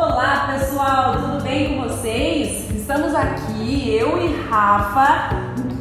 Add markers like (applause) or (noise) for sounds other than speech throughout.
Olá pessoal, tudo bem com vocês? Estamos aqui, eu e Rafa,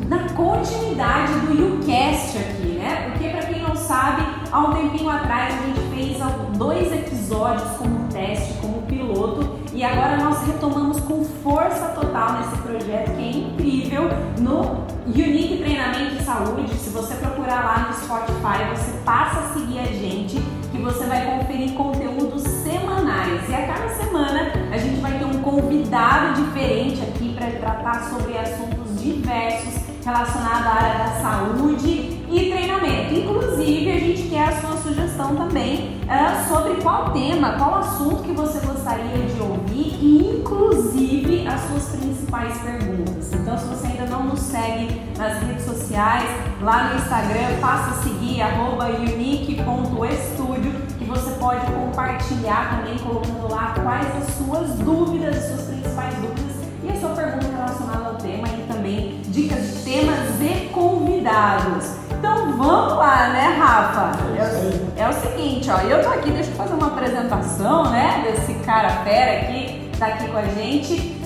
na continuidade do YouCast aqui, né? Porque para quem não sabe, há um tempinho atrás a gente fez dois episódios como teste, como piloto, e agora nós retomamos com força total nesse projeto que é incrível no Unique Treinamento de Saúde. Se você procurar lá no Spotify, você passa a seguir a gente, que você vai conferir conteúdos semanais. E a cada semana a gente vai ter um convidado diferente aqui para tratar sobre assuntos diversos relacionados à área da saúde e treinamento. Inclusive, a gente quer a sua sugestão também uh, sobre qual tema, qual assunto que você gostaria de ouvir inclusive, as suas principais perguntas. Então, se você ainda não nos segue nas redes sociais, lá no Instagram, faça seguir unique.estúdio que você pode compartilhar também colocando lá quais as suas dúvidas, as suas principais dúvidas e a sua pergunta relacionada ao tema e também dicas de temas e convidados. Então vamos lá, né, Rafa? É, é, o seguinte, ó, eu tô aqui, deixa eu fazer uma apresentação, né, desse cara fera aqui, tá aqui com a gente.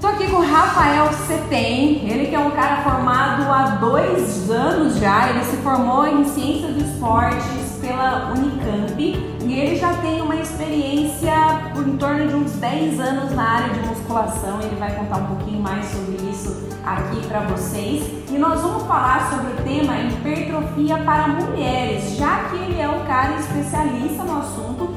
Tô aqui com o Rafael Setem, ele que é um cara formado há dois anos já, ele se formou em Ciências do Esportes pela Unicamp e ele já tem uma experiência por em torno de uns 10 anos na área de musculação, ele vai contar um pouquinho mais sobre isso aqui para vocês. E nós vamos falar sobre o tema hipertrofia para mulheres, já que ele é um cara especialista no assunto,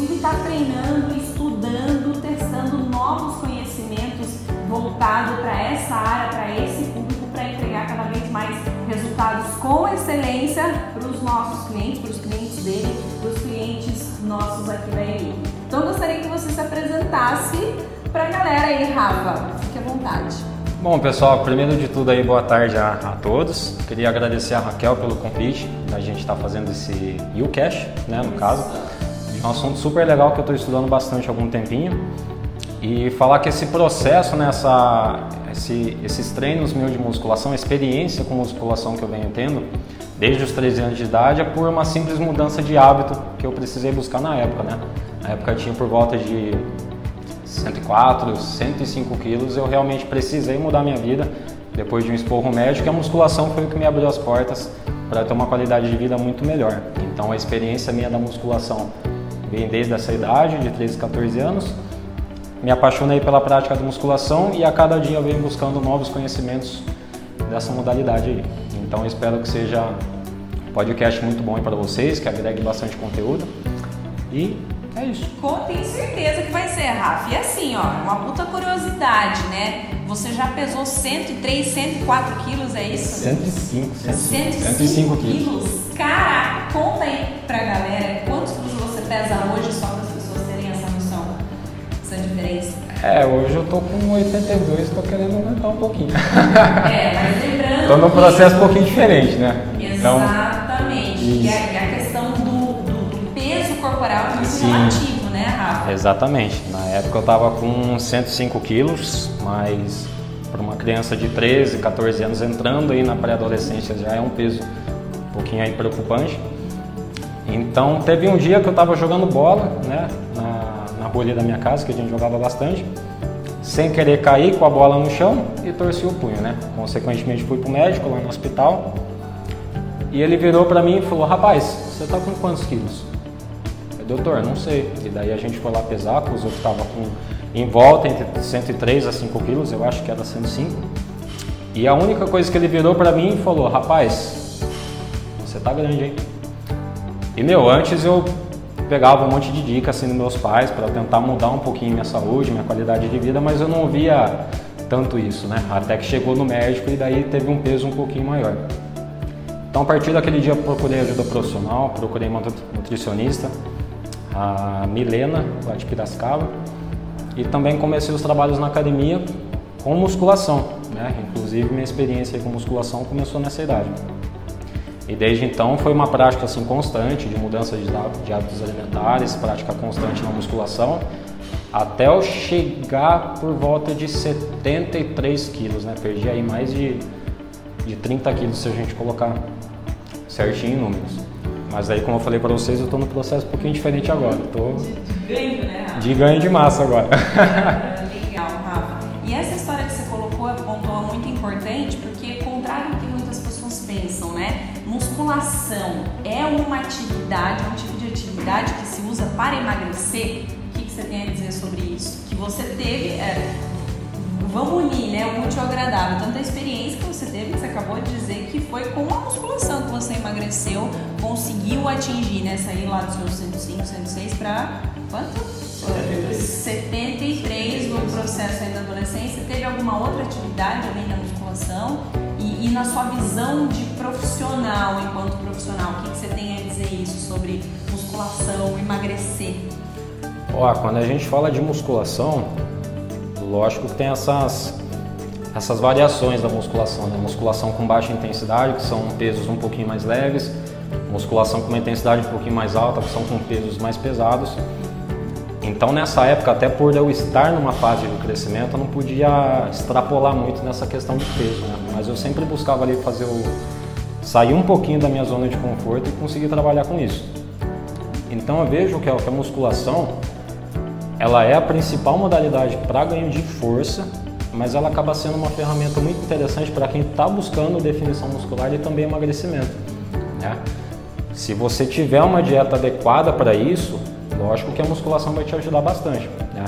inclusive está treinando, estudando, testando novos conhecimentos voltado para essa área, para esse público, para entregar cada vez mais resultados com excelência para os nossos clientes, para os clientes dele, para os clientes nossos aqui da Elite. Então eu gostaria que você se apresentasse para a galera aí, Rafa. Fique à vontade. Bom, pessoal, primeiro de tudo aí, boa tarde a, a todos. Queria agradecer a Raquel pelo convite, a gente está fazendo esse YouCash, né, no caso. É um assunto super legal que eu estou estudando bastante há algum tempinho. E falar que esse processo, né, esse, esses treinos meus de musculação, a experiência com musculação que eu venho tendo, desde os 13 anos de idade, é por uma simples mudança de hábito que eu precisei buscar na época, né? Na época eu tinha por volta de 104, 105 quilos, eu realmente precisei mudar minha vida depois de um esporro médico e a musculação foi o que me abriu as portas para ter uma qualidade de vida muito melhor. Então a experiência minha da musculação vem desde essa idade, de 13, 14 anos. Me apaixonei pela prática da musculação e a cada dia eu venho buscando novos conhecimentos dessa modalidade aí. Então espero que seja um podcast muito bom para vocês, que agregue bastante conteúdo. E é isso. Tenho certeza que vai ser, Rafa. E assim, ó, uma puta curiosidade, né? Você já pesou 103, 104 quilos, é isso? 105. 105, 105 quilos. Caraca, conta aí pra galera quantos quilos pesa hoje, só para as pessoas terem essa noção, essa diferença. É, hoje eu tô com 82, tô querendo aumentar um pouquinho. (laughs) É, mas lembrando. tô num processo um pouquinho diferente, né? Exatamente. Então, e, a, e a questão do corporal é muito Sim. relativo, né, Rafa? Exatamente. Na época eu estava com 105 quilos, mas para uma criança de 13, 14 anos entrando aí na pré-adolescência já é um peso um pouquinho aí preocupante. Então teve um dia que eu estava jogando bola, né, na, na bolha da minha casa, que a gente jogava bastante, sem querer cair com a bola no chão e torci o punho, né. Consequentemente fui pro médico lá no hospital e ele virou para mim e falou: Rapaz, você está com quantos quilos? doutor, não sei. E daí a gente foi lá pesar, os outros estavam com em volta entre 103 a 5 quilos, eu acho que era 105. E a única coisa que ele virou para mim e falou: Rapaz, você tá grande, hein? E meu, antes eu pegava um monte de dicas assim dos meus pais para tentar mudar um pouquinho minha saúde, minha qualidade de vida, mas eu não via tanto isso, né? Até que chegou no médico e daí teve um peso um pouquinho maior. Então, a partir daquele dia, procurei ajuda profissional, procurei uma nutricionista, a Milena, lá de Piracicaba, e também comecei os trabalhos na academia com musculação, né? Inclusive minha experiência com musculação começou nessa idade. E desde então foi uma prática assim constante de mudança de hábitos alimentares, prática constante na musculação, até eu chegar por volta de 73 quilos, né? Perdi aí mais de, de 30 quilos se a gente colocar certinho em números. Mas aí, como eu falei para vocês, eu estou no processo um pouquinho diferente agora. Tô ganho, né? De ganho de massa agora. (laughs) Musculação é uma atividade, um tipo de atividade que se usa para emagrecer. O que, que você tem a dizer sobre isso? Que você teve. É, vamos unir, né? O útil ao agradável. Tanto a experiência que você teve, que você acabou de dizer, que foi com a musculação que você emagreceu, conseguiu atingir, né? Sair lá dos seus 105, 106 para quanto? 73 no processo aí da adolescência. Teve alguma outra atividade além da musculação? E, e na sua visão de profissional, enquanto profissional, o que, que você tem a dizer isso sobre musculação, emagrecer? Ó, quando a gente fala de musculação, lógico que tem essas, essas variações da musculação, né? Musculação com baixa intensidade, que são pesos um pouquinho mais leves, musculação com uma intensidade um pouquinho mais alta, que são com pesos mais pesados. Então nessa época, até por eu estar numa fase de crescimento, eu não podia extrapolar muito nessa questão de peso, né? Mas eu sempre buscava ali fazer o sair um pouquinho da minha zona de conforto e conseguir trabalhar com isso. Então eu vejo que a musculação ela é a principal modalidade para ganho de força, mas ela acaba sendo uma ferramenta muito interessante para quem está buscando definição muscular e também emagrecimento. Né? Se você tiver uma dieta adequada para isso, lógico que a musculação vai te ajudar bastante. Né?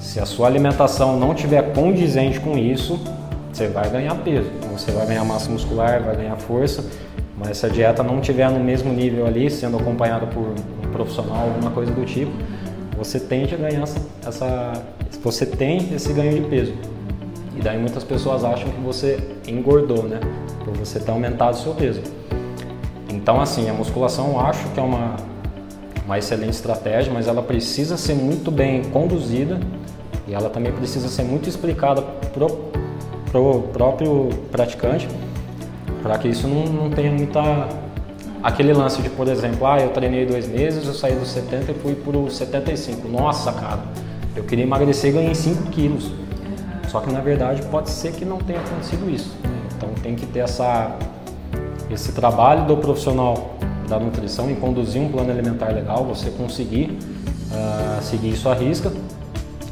Se a sua alimentação não tiver condizente com isso, você vai ganhar peso, você vai ganhar massa muscular, vai ganhar força, mas se a dieta não tiver no mesmo nível ali, sendo acompanhada por um profissional, alguma coisa do tipo, você tende a ganhar essa, essa, você tem esse ganho de peso. E daí muitas pessoas acham que você engordou, né? Por você ter aumentado o seu peso. Então assim, a musculação eu acho que é uma, uma excelente estratégia, mas ela precisa ser muito bem conduzida e ela também precisa ser muito explicada pro, pro próprio praticante para que isso não, não tenha muita Aquele lance de, por exemplo, ah, eu treinei dois meses, eu saí dos 70 e fui para os 75. Nossa, cara, eu queria emagrecer e ganhei 5 quilos. Só que na verdade pode ser que não tenha acontecido isso. Então tem que ter essa, esse trabalho do profissional da nutrição em conduzir um plano alimentar legal, você conseguir uh, seguir isso à risca.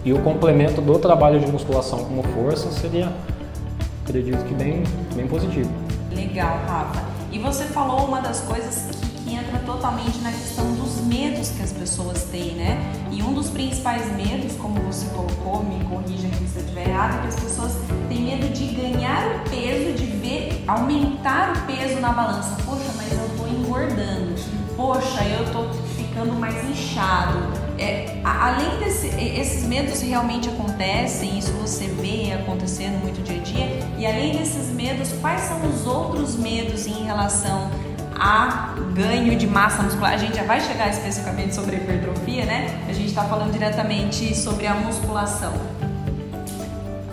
E o complemento do trabalho de musculação como força seria, acredito que bem, bem positivo. Legal, Rafa. E você falou uma das coisas que, que, entra totalmente na questão dos medos que as pessoas têm, né? E um dos principais medos, como você colocou, me corrija aqui se eu estiver errado, é que as pessoas têm medo de ganhar o peso, de ver aumentar o peso na balança. Poxa, mas eu tô engordando. Poxa, eu tô ficando mais inchado. É, além desses medos realmente acontecem, isso você vê acontecendo muito dia a dia. E além desses medos, quais são os outros medos em relação a ganho de massa muscular? A gente já vai chegar especificamente sobre hipertrofia, né? A gente está falando diretamente sobre a musculação.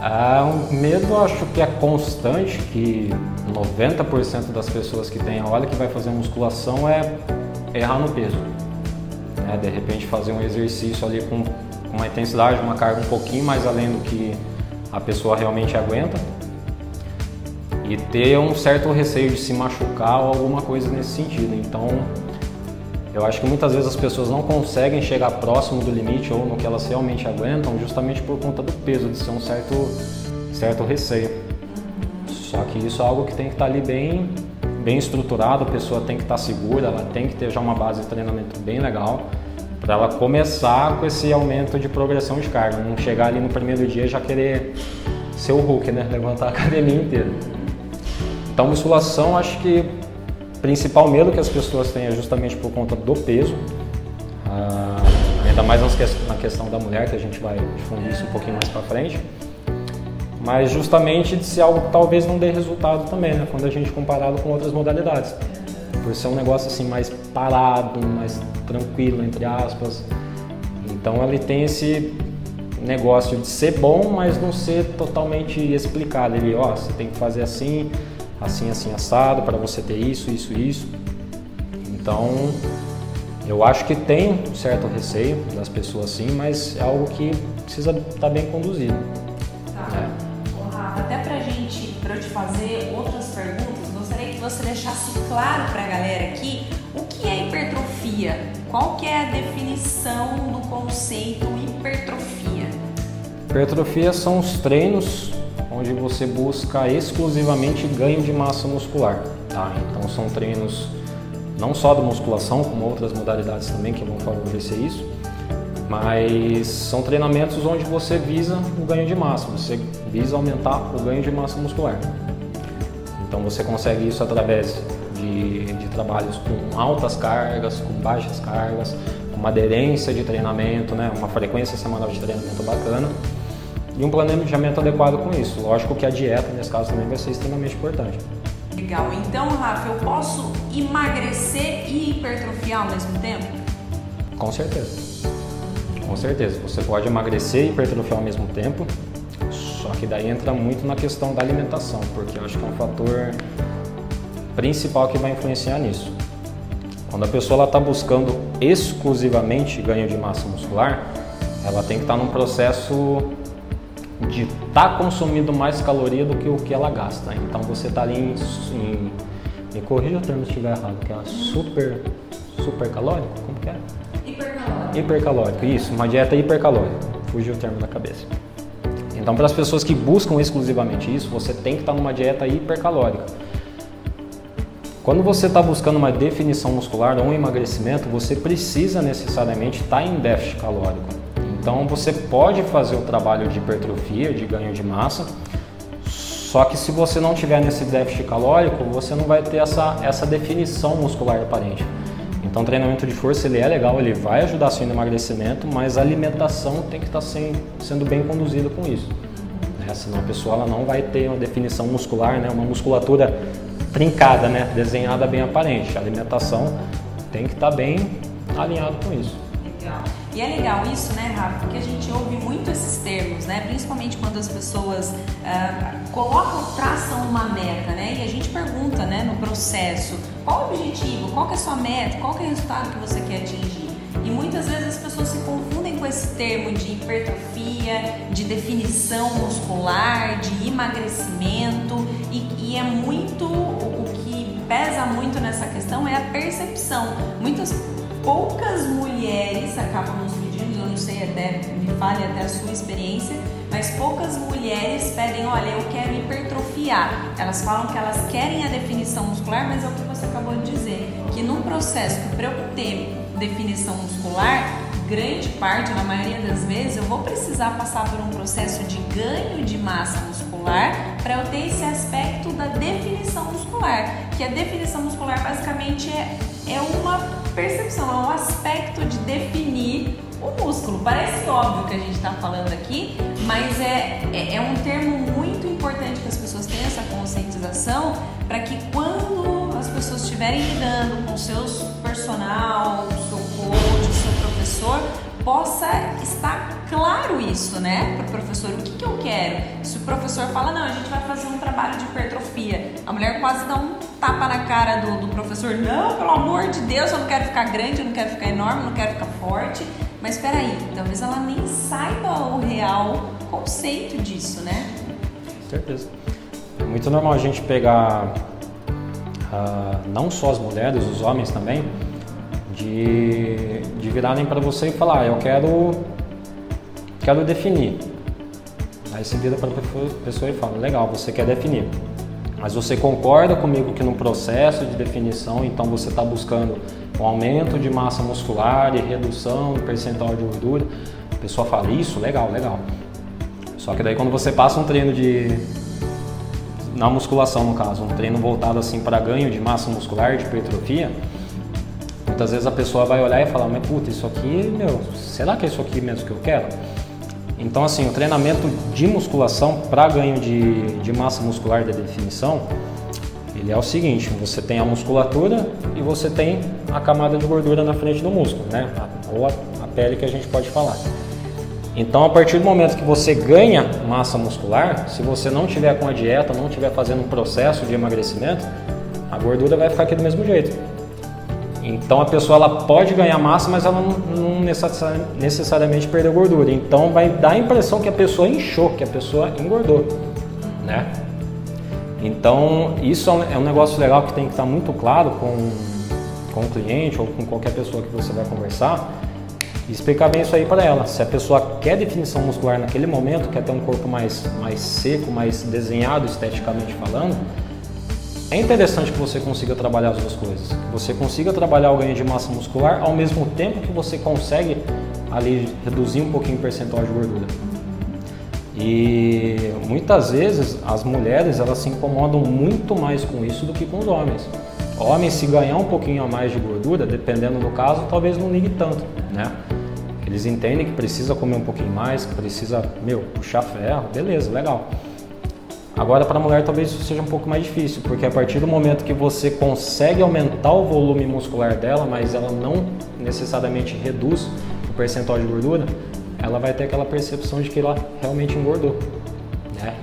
Ah, um medo acho que é constante, que 90% das pessoas que têm a hora que vai fazer musculação é errar no peso. Né? De repente fazer um exercício ali com uma intensidade, uma carga um pouquinho mais além do que a pessoa realmente aguenta e ter um certo receio de se machucar ou alguma coisa nesse sentido. Então, eu acho que muitas vezes as pessoas não conseguem chegar próximo do limite ou no que elas realmente aguentam, justamente por conta do peso, de ser um certo, certo receio. Só que isso é algo que tem que estar ali bem, bem estruturado, a pessoa tem que estar segura, ela tem que ter já uma base de treinamento bem legal para ela começar com esse aumento de progressão de carga, não chegar ali no primeiro dia já querer ser o Hulk, né? Levantar a academia inteira. Então, musculação, acho que o principal medo que as pessoas têm é justamente por conta do peso. Ah, ainda mais na questão da mulher, que a gente vai difundir isso um pouquinho mais para frente. Mas justamente de ser algo que talvez não dê resultado também, né? Quando a gente comparado com outras modalidades. Por ser um negócio assim mais parado, mais tranquilo, entre aspas. Então ele tem esse negócio de ser bom, mas não ser totalmente explicado. Ele, ó, você tem que fazer assim, assim, assim, assado, para você ter isso, isso, isso. Então, eu acho que tem um certo receio das pessoas sim, mas é algo que precisa estar tá bem conduzido. Tá. Né? Para eu te fazer outras perguntas, gostaria que você deixasse claro para a galera aqui o que é hipertrofia, qual que é a definição do conceito hipertrofia? Hipertrofia são os treinos onde você busca exclusivamente ganho de massa muscular. Tá? Então são treinos não só da musculação, como outras modalidades também que vão favorecer isso, mas são treinamentos onde você visa o ganho de massa, você visa aumentar o ganho de massa muscular. Então você consegue isso através de, de trabalhos com altas cargas, com baixas cargas, com uma aderência de treinamento, né, uma frequência semanal de treinamento bacana e um planejamento adequado com isso. Lógico que a dieta, nesse caso, também vai ser extremamente importante. Legal. Então, Rafa, eu posso emagrecer e hipertrofiar ao mesmo tempo? Com certeza. Com certeza. Você pode emagrecer e hipertrofiar ao mesmo tempo, que daí entra muito na questão da alimentação, porque eu acho que é um fator principal que vai influenciar nisso. Quando a pessoa está buscando exclusivamente ganho de massa muscular, ela tem que estar tá num processo de estar tá consumindo mais caloria do que o que ela gasta. Então você está ali em, em me corrija o termo se estiver errado, que é super super calórico, como que é? Hipercalórico. Hipercalórico, isso, uma dieta hipercalórica. Fugiu o termo da cabeça. Então, para as pessoas que buscam exclusivamente isso, você tem que estar numa dieta hipercalórica. Quando você está buscando uma definição muscular ou um emagrecimento, você precisa necessariamente estar tá em déficit calórico. Então você pode fazer o trabalho de hipertrofia, de ganho de massa, só que se você não tiver nesse déficit calórico, você não vai ter essa, essa definição muscular aparente. Então o treinamento de força ele é legal, ele vai ajudar sim no emagrecimento, mas a alimentação tem que estar sendo bem conduzida com isso. Né? Senão a pessoa ela não vai ter uma definição muscular, né? uma musculatura trincada, né? desenhada bem aparente. A alimentação tem que estar bem alinhado com isso. Legal. E é legal isso, né, Rafa? Porque a gente ouve muito esses termos, né? Principalmente quando as pessoas uh, colocam, traçam uma meta, né? E a gente pergunta, né, no processo, qual o objetivo, qual é a sua meta, qual é o resultado que você quer atingir. E muitas vezes as pessoas se confundem com esse termo de hipertrofia, de definição muscular, de emagrecimento, e, e é muito o que pesa muito nessa questão é a percepção. Muitas poucas mulheres acabam nos pedindo, eu não sei até, me fale até a sua experiência, mas poucas mulheres pedem, olha, eu quero hipertrofiar. Elas falam que elas querem a definição muscular, mas é o que você acabou de dizer, que num processo para eu ter definição muscular, grande parte, na maioria das vezes, eu vou precisar passar por um processo de ganho de massa muscular para eu ter esse aspecto da definição muscular, que a definição muscular basicamente é, é uma percepção, é um aspecto de definir o músculo. Parece óbvio que a gente está falando aqui, mas é, é, é, um termo muito importante que as pessoas tenham essa conscientização para que quando as pessoas estiverem lidando com seus personal, seu coach, seu professor, possa estar claro isso, né, para o professor. O que, que eu quero? Se o professor fala, não, a gente vai fazer um trabalho de hipertrofia, a mulher quase dá um tapa na cara do, do professor. Não, pelo amor de Deus, eu não quero ficar grande, eu não quero ficar enorme, eu não quero ficar forte. Mas espera aí, talvez ela nem saiba o real conceito disso, né? Certeza. É muito normal a gente pegar uh, não só as mulheres, os homens também, de, de virarem para você e falar, ah, eu quero, quero definir. Aí você vira para a pessoa e fala, legal, você quer definir. Mas você concorda comigo que no processo de definição, então você está buscando um aumento de massa muscular e redução do percentual de gordura? A pessoa fala, isso, legal, legal. Só que daí quando você passa um treino de na musculação no caso, um treino voltado assim para ganho de massa muscular, de hipertrofia, muitas vezes a pessoa vai olhar e falar, mas puta, isso aqui, meu, será que é isso aqui mesmo que eu quero? Então, assim, o treinamento de musculação para ganho de, de massa muscular de definição, ele é o seguinte: você tem a musculatura e você tem a camada de gordura na frente do músculo, né? Ou a, a pele que a gente pode falar. Então, a partir do momento que você ganha massa muscular, se você não tiver com a dieta, não tiver fazendo um processo de emagrecimento, a gordura vai ficar aqui do mesmo jeito. Então a pessoa ela pode ganhar massa, mas ela não, não necessariamente perdeu gordura. Então vai dar a impressão que a pessoa inchou, que a pessoa engordou, né? Então isso é um é negócio legal que tem que estar muito claro com, com o cliente ou com qualquer pessoa que você vai conversar, E explicar bem isso aí para ela. Se a pessoa quer definição muscular naquele momento, quer ter um corpo mais, mais seco, mais desenhado esteticamente falando, é interessante que você consiga trabalhar as duas coisas. Que você consiga trabalhar o ganho de massa muscular ao mesmo tempo que você consegue ali reduzir um pouquinho o percentual de gordura. E muitas vezes as mulheres elas se incomodam muito mais com isso do que com os homens. Homens se ganhar um pouquinho a mais de gordura, dependendo do caso, talvez não ligue tanto, né? Eles entendem que precisa comer um pouquinho mais, que precisa, meu, puxar ferro, beleza, legal. Agora para a mulher talvez isso seja um pouco mais difícil, porque a partir do momento que você consegue aumentar o volume muscular dela, mas ela não necessariamente reduz o percentual de gordura, ela vai ter aquela percepção de que ela realmente engordou. Né?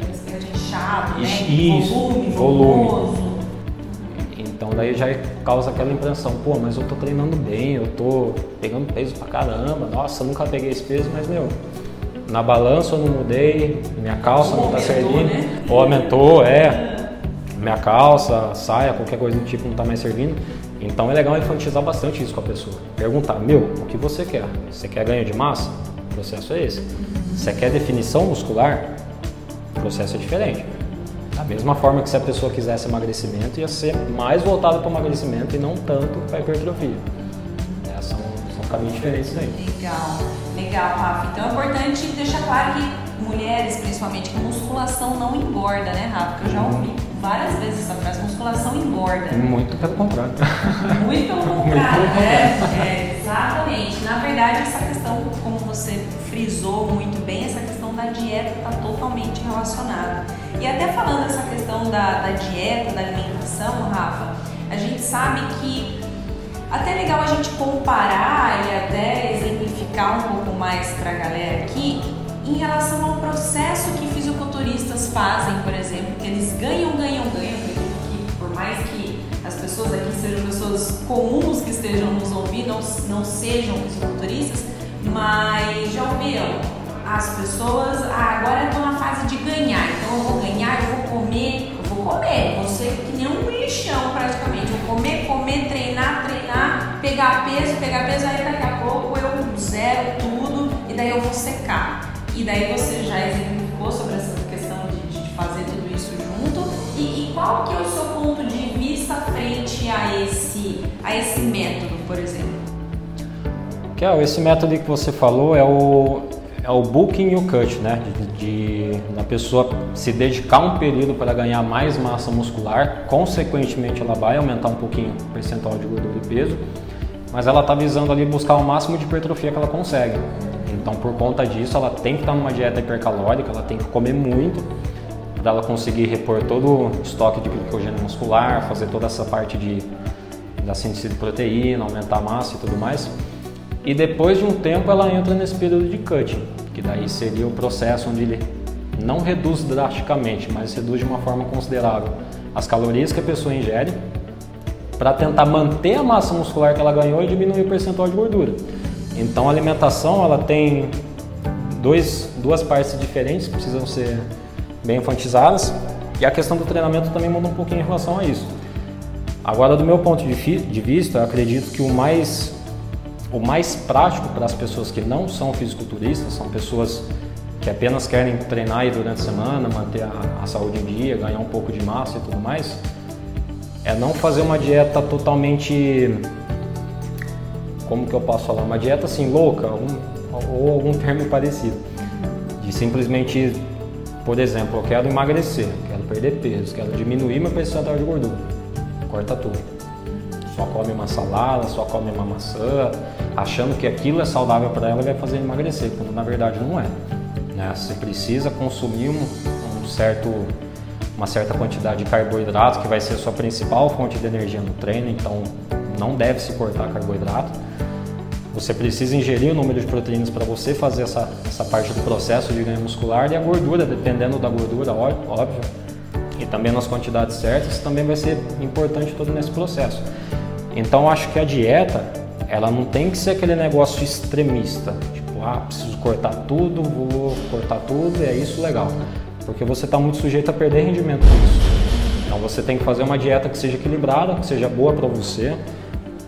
Inchado, né? Isso, volume, volume. Então daí já causa aquela impressão, pô, mas eu tô treinando bem, eu tô pegando peso pra caramba, nossa, nunca peguei esse peso, mas meu, na balança eu não mudei, minha calça não tá servindo, né? ou aumentou, é, minha calça, saia, qualquer coisa do tipo não tá mais servindo. Então é legal enfatizar bastante isso com a pessoa. Perguntar, meu, o que você quer? Você quer ganho de massa? O processo é esse. Você quer definição muscular? O processo é diferente. Da mesma forma que se a pessoa quisesse emagrecimento, ia ser mais voltado para o emagrecimento e não tanto para a hipertrofia. É, são, são caminhos diferentes aí. Legal, legal, Rafa. Então é importante deixar claro que mulheres, principalmente, que musculação não engorda, né, Rafa? Que eu já ouvi várias vezes essa frase, musculação engorda. Muito pelo contrário. Muito pelo contrário, Muito pelo né? contrário. É, exatamente. Na verdade, essa questão, como você frisou muito bem, essa questão da dieta está totalmente relacionada. E até falando essa questão da, da dieta, da alimentação, Rafa, a gente sabe que até é legal a gente comparar e até exemplificar um pouco mais para a galera aqui em relação ao processo que fisiculturistas fazem, por exemplo, que eles ganham, ganham, ganham, que por mais que as pessoas aqui sejam pessoas comuns que estejam nos ouvindo, não, não sejam fisiculturistas, mas já ouviram as pessoas, ah, agora eu na fase de ganhar, então eu vou ganhar, eu vou comer, eu vou comer, vou ser que nem um lixão praticamente, eu vou comer, comer, treinar, treinar, pegar peso, pegar peso, aí daqui a pouco eu zero tudo e daí eu vou secar. E daí você já exemplificou sobre essa questão de, de fazer tudo isso junto. E, e, qual que é o seu ponto de vista frente a esse, a esse método, por exemplo? Kel, esse método que você falou é o, é o booking e o cut, né? De, de a pessoa se dedicar um período para ganhar mais massa muscular, consequentemente ela vai aumentar um pouquinho o percentual de gordura e peso, mas ela está visando ali buscar o máximo de hipertrofia que ela consegue. Então, por conta disso, ela tem que estar numa dieta hipercalórica, ela tem que comer muito para ela conseguir repor todo o estoque de glicogênio muscular, fazer toda essa parte de, da síntese de proteína, aumentar a massa e tudo mais. E depois de um tempo, ela entra nesse período de cutting, que daí seria o processo onde ele não reduz drasticamente, mas reduz de uma forma considerável as calorias que a pessoa ingere para tentar manter a massa muscular que ela ganhou e diminuir o percentual de gordura. Então a alimentação ela tem dois, duas partes diferentes que precisam ser bem enfatizadas e a questão do treinamento também muda um pouquinho em relação a isso. Agora, do meu ponto de vista, acredito que o mais, o mais prático para as pessoas que não são fisiculturistas, são pessoas que apenas querem treinar aí durante a semana, manter a, a saúde em dia, ganhar um pouco de massa e tudo mais, é não fazer uma dieta totalmente como que eu posso falar, uma dieta assim louca ou algum termo parecido. De simplesmente, por exemplo, eu quero emagrecer, quero perder peso, quero diminuir meu percentual de gordura. Corta tudo. Só come uma salada, só come uma maçã, achando que aquilo é saudável para ela e vai fazer emagrecer, quando na verdade não é. Né? Você precisa consumir um, um certo uma certa quantidade de carboidrato, que vai ser a sua principal fonte de energia no treino, então não deve se cortar carboidrato. Você precisa ingerir o número de proteínas para você fazer essa, essa parte do processo de ganho muscular e a gordura, dependendo da gordura, óbvio, e também nas quantidades certas, também vai ser importante todo nesse processo. Então acho que a dieta, ela não tem que ser aquele negócio extremista, tipo, ah, preciso cortar tudo, vou cortar tudo, é isso legal. Porque você está muito sujeito a perder rendimento com isso. Então você tem que fazer uma dieta que seja equilibrada, que seja boa para você,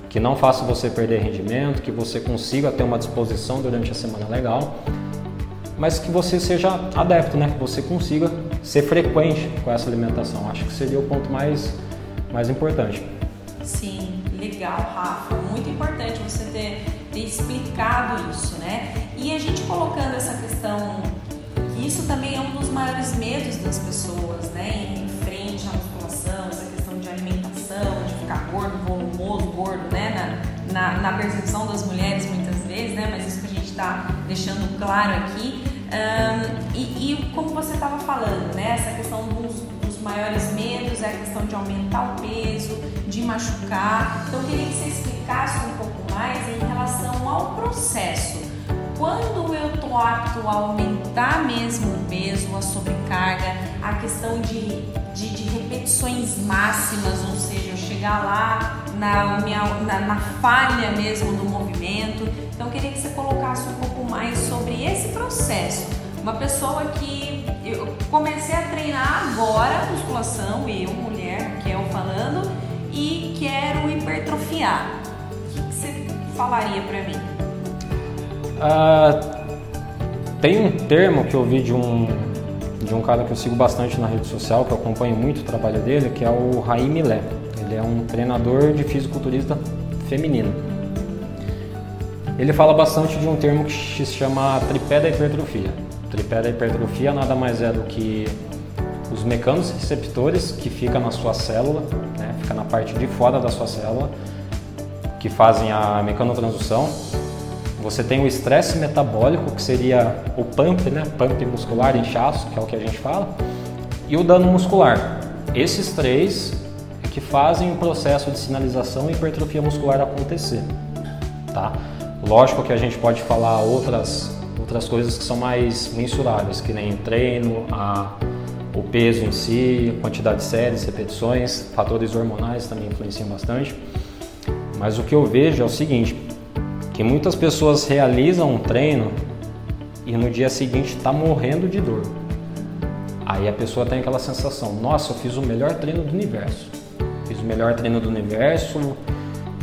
que não faça você perder rendimento, que você consiga ter uma disposição durante a semana legal, mas que você seja adepto, né? Que você consiga ser frequente com essa alimentação. Acho que seria o ponto mais, mais importante. Sim, legal, Rafa. Muito importante você ter, ter explicado isso, né? E a gente colocando essa questão, isso também é um dos maiores medos das pessoas, né? Em frente à musculação, essa questão de alimentação, de ficar gordo, volumoso, gordo, né? Na, na, na percepção das mulheres muitas vezes, né? Mas isso que a gente está deixando claro aqui. Um, e, e, como você estava falando, né? Essa questão dos, dos maiores medos é a questão de aumentar o peso, de machucar. Então, eu queria que você explicasse um pouco mais em relação ao processo quando eu estou apto a aumentar mesmo o peso, a sobrecarga, a questão de, de, de repetições máximas, ou seja, eu chegar lá na, minha, na, na falha mesmo do movimento. Então eu queria que você colocasse um pouco mais sobre esse processo. Uma pessoa que eu comecei a treinar agora musculação, eu, mulher, que é o falando, e quero hipertrofiar. O que, que você falaria para mim? Ah, tem um termo que eu vi de um, de um cara que eu sigo bastante na rede social, que eu acompanho muito o trabalho dele, que é o Raim Milé. Ele é um treinador de fisiculturista feminino. Ele fala bastante de um termo que se chama tripé da hipertrofia. tripé da hipertrofia nada mais é do que os mecanos receptores que ficam na sua célula, né, fica na parte de fora da sua célula, que fazem a mecanotransdução você tem o estresse metabólico, que seria o pump, né? Pump muscular, inchaço, que é o que a gente fala, e o dano muscular. Esses três é que fazem o processo de sinalização e hipertrofia muscular acontecer, tá? Lógico que a gente pode falar outras outras coisas que são mais mensuráveis, que nem treino, a, o peso em si, quantidade de séries, repetições, fatores hormonais também influenciam bastante. Mas o que eu vejo é o seguinte: que muitas pessoas realizam um treino e no dia seguinte está morrendo de dor. Aí a pessoa tem aquela sensação: nossa, eu fiz o melhor treino do universo. Fiz o melhor treino do universo.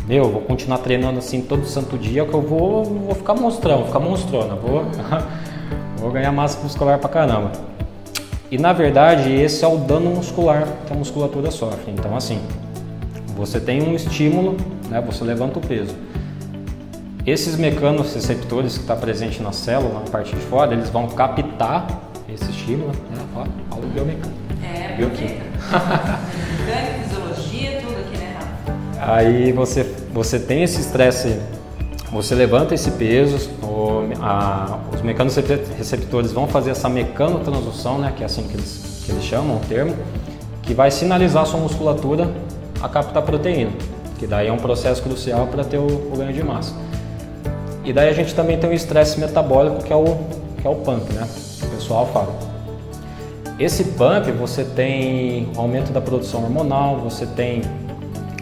Meu, vou continuar treinando assim todo santo dia que eu vou, vou ficar monstrão, vou ficar monstrona, vou, (laughs) vou ganhar massa muscular pra caramba. E na verdade, esse é o dano muscular que a musculatura sofre. Então, assim, você tem um estímulo, né, você levanta o peso. Esses mecanos receptores que está presente na célula, na parte de fora, eles vão captar esse estímulo, né? Ó, aula biomecânica. É, bioquímica. Mecânica, (laughs) fisiologia, tudo aqui, né, Rafa? Aí você, você tem esse estresse, você levanta esse peso, o, a, os mecanos receptores vão fazer essa mecanotransdução, né? Que é assim que eles, que eles chamam o termo, que vai sinalizar a sua musculatura a captar proteína, que daí é um processo crucial para ter o, o ganho de massa. E daí a gente também tem o estresse metabólico, que é o, que é o pump, né? O pessoal fala. Esse pump, você tem o aumento da produção hormonal, você tem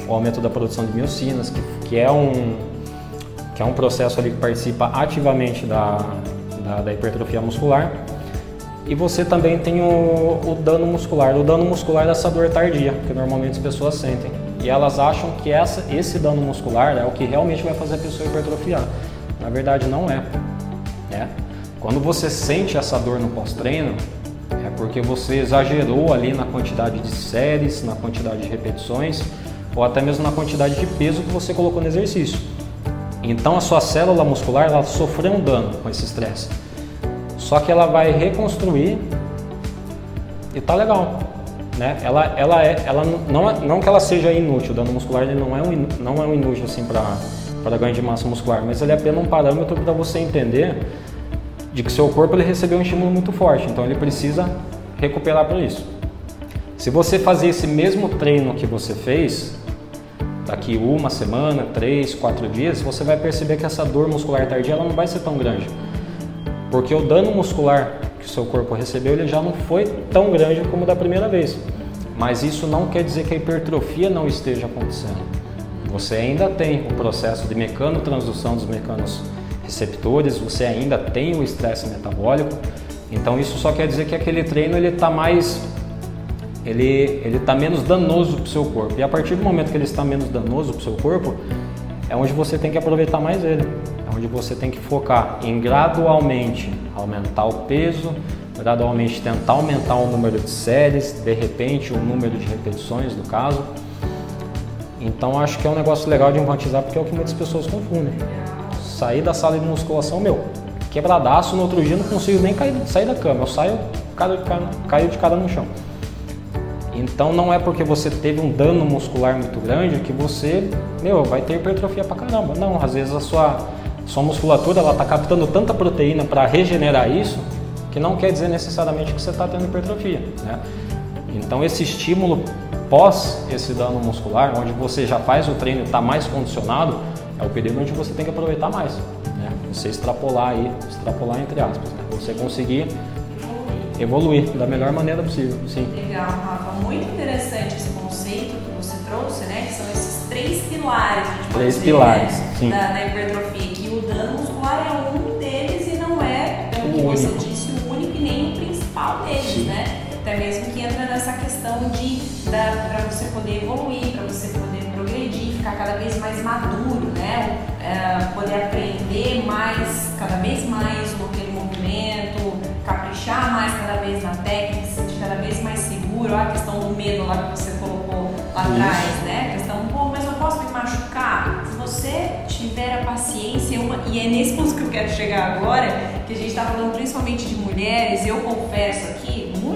o aumento da produção de miocinas, que, que, é, um, que é um processo ali que participa ativamente da, da, da hipertrofia muscular. E você também tem o, o, dano muscular. O dano muscular é essa dor tardia, que normalmente as pessoas sentem. E elas acham que essa, esse dano muscular é o que realmente vai fazer a pessoa hipertrofiar. Na verdade, não é. Né? Quando você sente essa dor no pós-treino, é porque você exagerou ali na quantidade de séries, na quantidade de repetições ou até mesmo na quantidade de peso que você colocou no exercício. Então a sua célula muscular ela sofreu um dano com esse estresse. Só que ela vai reconstruir e tá legal, né? Ela, ela é, ela não, não que ela seja inútil, o dano muscular ele não é um, não é um inútil assim para para ganho de massa muscular, mas ele é apenas um parâmetro para você entender de que seu corpo ele recebeu um estímulo muito forte, então ele precisa recuperar para isso. Se você fazer esse mesmo treino que você fez, daqui uma semana, três, quatro dias, você vai perceber que essa dor muscular tardia ela não vai ser tão grande, porque o dano muscular que seu corpo recebeu ele já não foi tão grande como da primeira vez. Mas isso não quer dizer que a hipertrofia não esteja acontecendo. Você ainda tem o processo de mecanotransdução dos mecanos receptores, você ainda tem o estresse metabólico. Então isso só quer dizer que aquele treino ele está mais ele ele está menos danoso para o seu corpo. E a partir do momento que ele está menos danoso para o seu corpo, é onde você tem que aproveitar mais ele. É onde você tem que focar em gradualmente aumentar o peso, gradualmente tentar aumentar o número de séries, de repente o número de repetições no caso. Então acho que é um negócio legal de enfatizar porque é o que muitas pessoas confundem. Sair da sala de musculação, meu, quebradaço, no outro dia não consigo nem cair, sair da cama, eu saio, caio caio de cara no chão. Então não é porque você teve um dano muscular muito grande que você, meu, vai ter hipertrofia pra caramba. Não, às vezes a sua, sua musculatura ela tá captando tanta proteína para regenerar isso que não quer dizer necessariamente que você está tendo hipertrofia. Né? Então esse estímulo pós esse dano muscular, onde você já faz o treino e está mais condicionado, é o período onde você tem que aproveitar mais. Né? Você extrapolar aí, extrapolar entre aspas, né? você conseguir evoluir da melhor maneira possível. Sim. Legal, Rafa. Muito interessante esse conceito que você trouxe, né? Que são esses três pilares, a gente três dizer, pilares, né? sim. Da, da hipertrofia. Que o dano muscular é um deles e não é, pelo que você disse, o único e nem o principal deles, sim. Até mesmo que entra nessa questão de para você poder evoluir, para você poder progredir, ficar cada vez mais maduro, né? É, poder aprender mais, cada vez mais no aquele movimento, caprichar mais cada vez na técnica, se sentir cada vez mais seguro. A questão do medo lá que você colocou lá atrás, né? A questão, pô, mas eu posso me machucar? Se você tiver a paciência, uma, e é nesse ponto que eu quero chegar agora, que a gente está falando principalmente de mulheres, eu confesso aqui,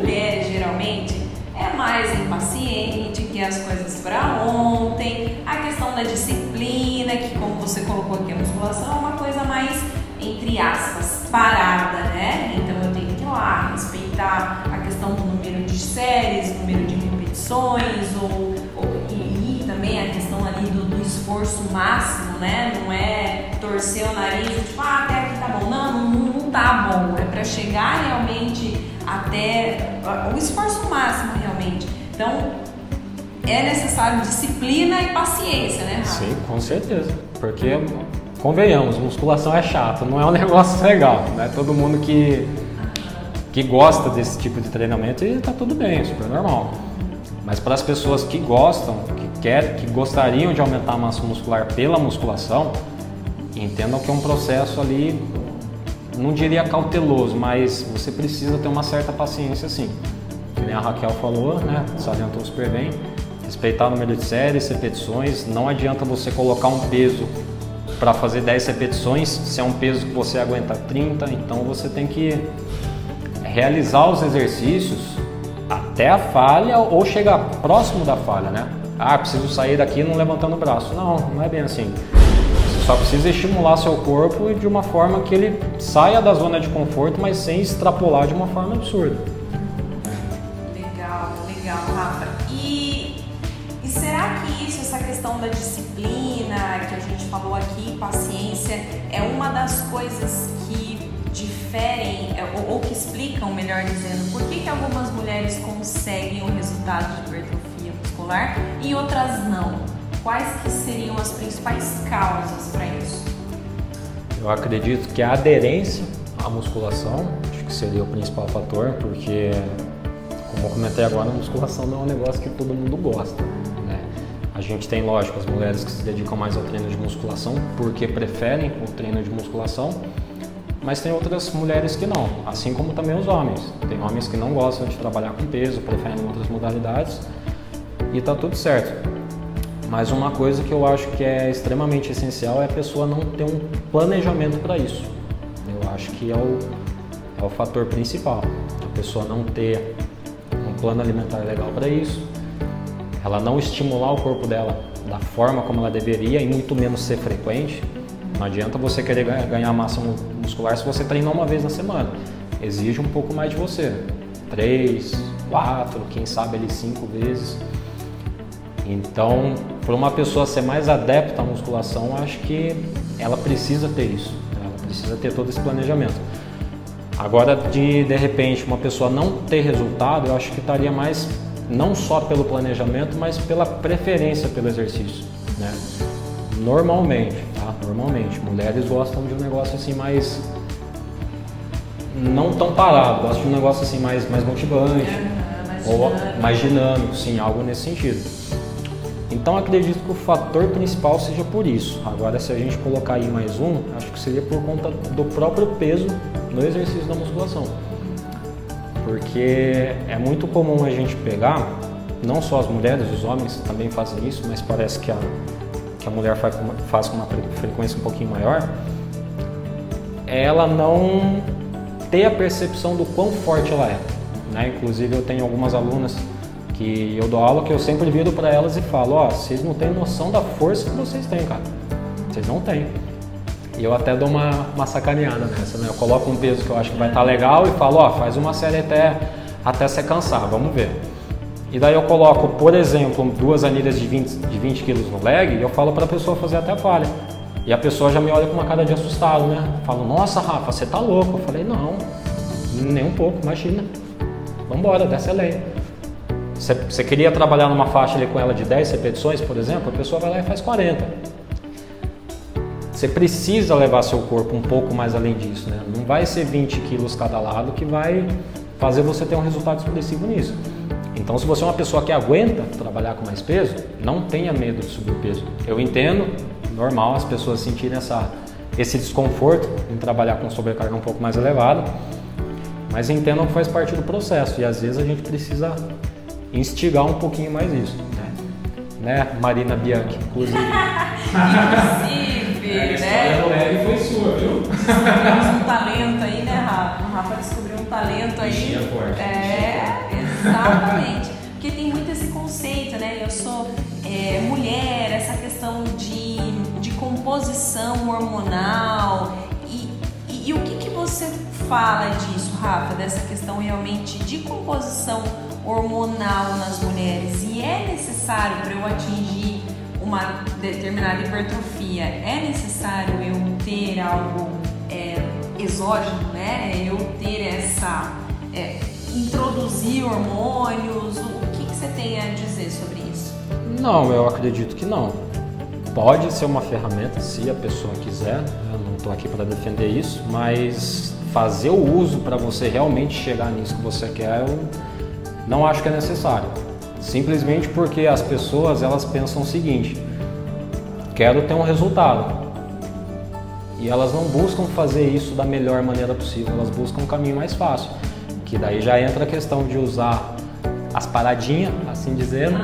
geralmente é mais impaciente, que as coisas para ontem, a questão da disciplina, que como você colocou aqui a musculação é uma coisa mais entre aspas parada, né? Então eu tenho que ir lá respeitar a questão do número de séries, número de repetições ou, ou e, e, também a questão ali do, do, esforço máximo, né? Não é torcer o nariz, tipo, ah, até aqui tá bom. Não, não, não tá bom. É para chegar realmente até o esforço máximo realmente. Então é necessário disciplina e paciência, né? Rafa? Sim, com certeza. Porque convenhamos, musculação é chato, não é um (laughs) negócio legal, né? Todo mundo que que gosta desse tipo de treinamento e tá tudo bem, super normal. Mas para as pessoas que gostam, que querem, que gostariam de aumentar a massa muscular pela musculação, entendam que é um processo ali, não diria cauteloso, mas você precisa ter uma certa paciência sim. Que nem a Raquel falou, né? Salientou super bem. Respeitar o número de séries, repetições. Não adianta você colocar um peso para fazer 10 repetições, se é um peso que você aguenta 30, então você tem que realizar os exercícios até a falha ou chegar próximo da falha, né? Ah, preciso sair daqui não levantando o braço. Não, não é bem assim. Só precisa estimular seu corpo de uma forma que ele saia da zona de conforto, mas sem extrapolar de uma forma absurda. Legal, legal, Rafa. E, e será que isso, essa questão da disciplina que a gente falou aqui, paciência, é uma das coisas que diferem é, ou, ou que explicam, melhor dizendo, por que, que algumas mulheres conseguem o resultado de hipertrofia muscular e outras não? Quais que seriam as principais causas para isso? Eu acredito que a aderência à musculação, acho que seria o principal fator, porque como eu comentei agora, a musculação não é um negócio que todo mundo gosta. Né? A gente tem, lógico, as mulheres que se dedicam mais ao treino de musculação porque preferem o treino de musculação, mas tem outras mulheres que não, assim como também os homens. Tem homens que não gostam de trabalhar com peso, preferem outras modalidades e tá tudo certo. Mas uma coisa que eu acho que é extremamente essencial é a pessoa não ter um planejamento para isso. Eu acho que é o, é o fator principal. A pessoa não ter um plano alimentar legal para isso, ela não estimular o corpo dela da forma como ela deveria e muito menos ser frequente. Não adianta você querer ganhar massa muscular se você treinar uma vez na semana. Exige um pouco mais de você. Três, quatro, quem sabe ali cinco vezes. Então, para uma pessoa ser mais adepta à musculação, acho que ela precisa ter isso. Ela precisa ter todo esse planejamento. Agora, de de repente uma pessoa não ter resultado, eu acho que estaria mais não só pelo planejamento, mas pela preferência pelo exercício, né? Normalmente, tá? Normalmente, mulheres gostam de um negócio assim mais não tão parado, gostam de um negócio assim mais mais motivante mais ou dinâmico. mais dinâmico, sim, algo nesse sentido. Então acredito que o fator principal seja por isso. Agora, se a gente colocar aí mais um, acho que seria por conta do próprio peso no exercício da musculação. Porque é muito comum a gente pegar, não só as mulheres, os homens também fazem isso, mas parece que a, que a mulher faz, faz com uma frequência um pouquinho maior, ela não ter a percepção do quão forte ela é. Né? Inclusive eu tenho algumas alunas que eu dou aula que eu sempre viro para elas e falo, ó, oh, vocês não têm noção da força que vocês têm, cara. Vocês não têm. E eu até dou uma, uma sacaneada nessa, né? Eu coloco um peso que eu acho que vai estar tá legal e falo, ó, oh, faz uma série até, até você cansar, vamos ver. E daí eu coloco, por exemplo, duas anilhas de 20, de 20 quilos no leg e eu falo para a pessoa fazer até a falha. E a pessoa já me olha com uma cara de assustado, né? Falo, nossa, Rafa, você tá louco. Eu falei, não, nem um pouco, imagina. Vambora, desce a lei. Você queria trabalhar numa faixa ali com ela de 10 repetições, por exemplo, a pessoa vai lá e faz 40. Você precisa levar seu corpo um pouco mais além disso, né? Não vai ser 20 quilos cada lado que vai fazer você ter um resultado expressivo nisso. Então, se você é uma pessoa que aguenta trabalhar com mais peso, não tenha medo de subir o peso. Eu entendo, normal as pessoas sentirem essa, esse desconforto em trabalhar com sobrecarga um pouco mais elevada, mas entendam que faz parte do processo e às vezes a gente precisa instigar um pouquinho mais isso, né? né? Marina Bianchi, inclusive. (laughs) inclusive, é, né? A leve foi sua, viu? Descobrimos um talento aí, né, Rafa? O Rafa descobriu um talento aí. Bichinha forte. É, exatamente. Porque tem muito esse conceito, né? Eu sou é, mulher, essa questão de, de composição hormonal. E, e, e o que, que você fala disso, Rafa? Dessa questão realmente de composição hormonal? Hormonal nas mulheres e é necessário para eu atingir uma determinada hipertrofia, é necessário eu ter algo é, exógeno, né? Eu ter essa. É, introduzir hormônios? O que, que você tem a dizer sobre isso? Não, eu acredito que não. Pode ser uma ferramenta se a pessoa quiser, eu não estou aqui para defender isso, mas fazer o uso para você realmente chegar nisso que você quer, eu não acho que é necessário. Simplesmente porque as pessoas elas pensam o seguinte: quero ter um resultado. E elas não buscam fazer isso da melhor maneira possível, elas buscam um caminho mais fácil. Que daí já entra a questão de usar as paradinhas, assim dizendo,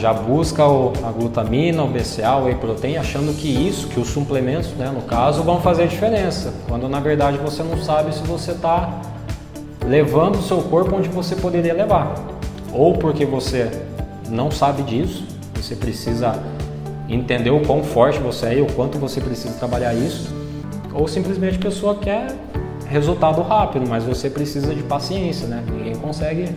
já busca a glutamina, o BCA, o whey protein, achando que isso, que os suplementos, né, no caso, vão fazer diferença. Quando na verdade você não sabe se você está levando o seu corpo onde você poderia levar. Ou porque você não sabe disso, você precisa entender o quão forte você é e o quanto você precisa trabalhar isso, ou simplesmente a pessoa quer resultado rápido, mas você precisa de paciência, né? Ninguém consegue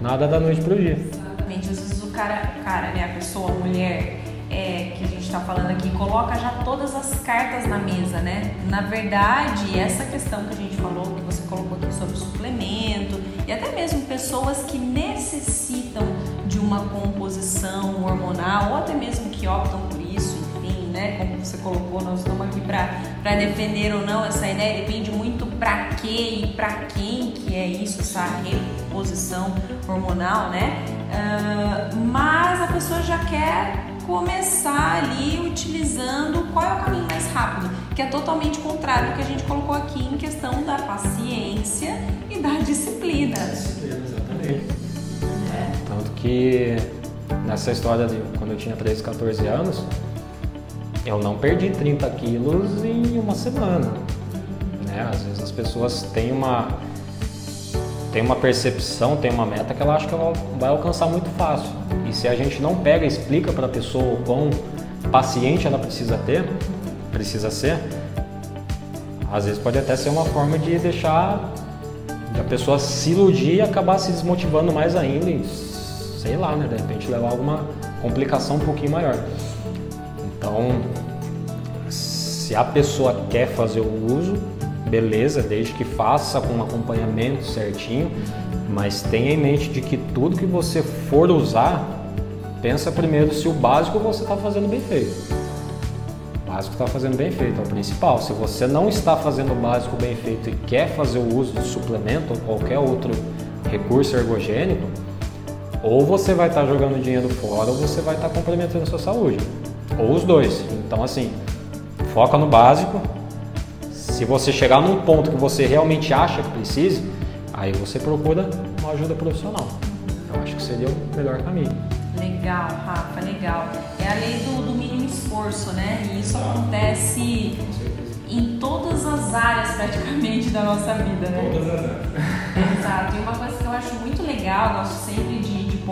nada da noite para o dia. Exatamente, às vezes o cara, cara, né, a pessoa, a mulher, é, que a gente está falando aqui coloca já todas as cartas na mesa, né? Na verdade, essa questão que a gente falou, colocou aqui sobre suplemento e até mesmo pessoas que necessitam de uma composição hormonal ou até mesmo que optam por isso, enfim, né? Como você colocou, nós estamos aqui para defender ou não essa ideia, depende muito para quê e para quem que é isso, essa reposição hormonal, né? Uh, mas a pessoa já quer começar ali utilizando qual é o caminho mais rápido, que é totalmente contrário ao que a gente colocou aqui em questão da paciência e da disciplina. Disciplina, exatamente. É. Tanto que nessa história de quando eu tinha 13, 14 anos, eu não perdi 30 quilos em uma semana. Né? Às vezes as pessoas têm uma, têm uma percepção, têm uma meta que ela acha que ela vai alcançar muito fácil. E se a gente não pega e explica para a pessoa o quão paciente ela precisa ter, precisa ser, às vezes pode até ser uma forma de deixar a pessoa se iludir e acabar se desmotivando mais ainda e, sei lá, né, de repente levar alguma complicação um pouquinho maior. Então, se a pessoa quer fazer o uso, beleza, desde que faça com um acompanhamento certinho, mas tenha em mente de que tudo que você for usar pensa primeiro se o básico você está fazendo bem feito. Básico está fazendo bem feito, é o principal. Se você não está fazendo o básico bem feito e quer fazer o uso de suplemento ou qualquer outro recurso ergogênico, Ou você vai estar jogando dinheiro fora ou você vai estar comprometendo a sua saúde. Ou os dois. Então, assim, foca no básico. Se você chegar num ponto que você realmente acha que precise, aí você procura uma ajuda profissional. Eu acho que seria o melhor caminho. Legal, Rafa, legal. É a lei do, do mínimo esforço, né? E isso acontece em todas as áreas praticamente da nossa vida, né? Todas as áreas. Exato. E uma coisa que eu acho muito legal, gosto sempre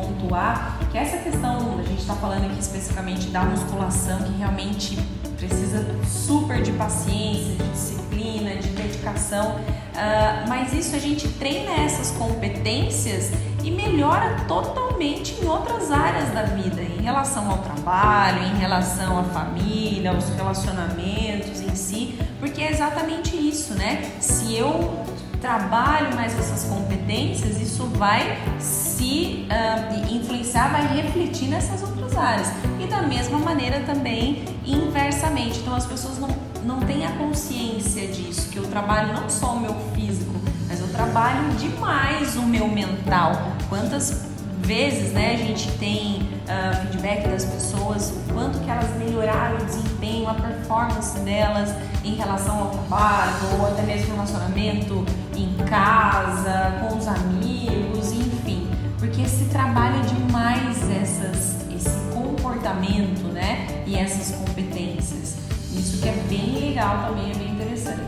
pontuar, que essa questão, a gente está falando aqui especificamente da musculação, que realmente precisa super de paciência, de disciplina, de dedicação, uh, mas isso a gente treina essas competências e melhora totalmente em outras áreas da vida, em relação ao trabalho, em relação à família, aos relacionamentos em si, porque é exatamente isso, né? Se eu trabalho mais essas competências, isso vai se uh, influenciar, vai refletir nessas outras áreas. E da mesma maneira também inversamente. Então as pessoas não, não têm a consciência disso, que eu trabalho não só o meu físico, mas eu trabalho demais o meu mental. Quantas vezes né, a gente tem uh, feedback das pessoas, o quanto que elas melhoraram o desempenho, a performance delas em relação ao trabalho, ou até mesmo relacionamento em casa, com os amigos, enfim. Porque se trabalha demais essas, esse comportamento né, e essas competências. Isso que é bem legal também, é bem interessante.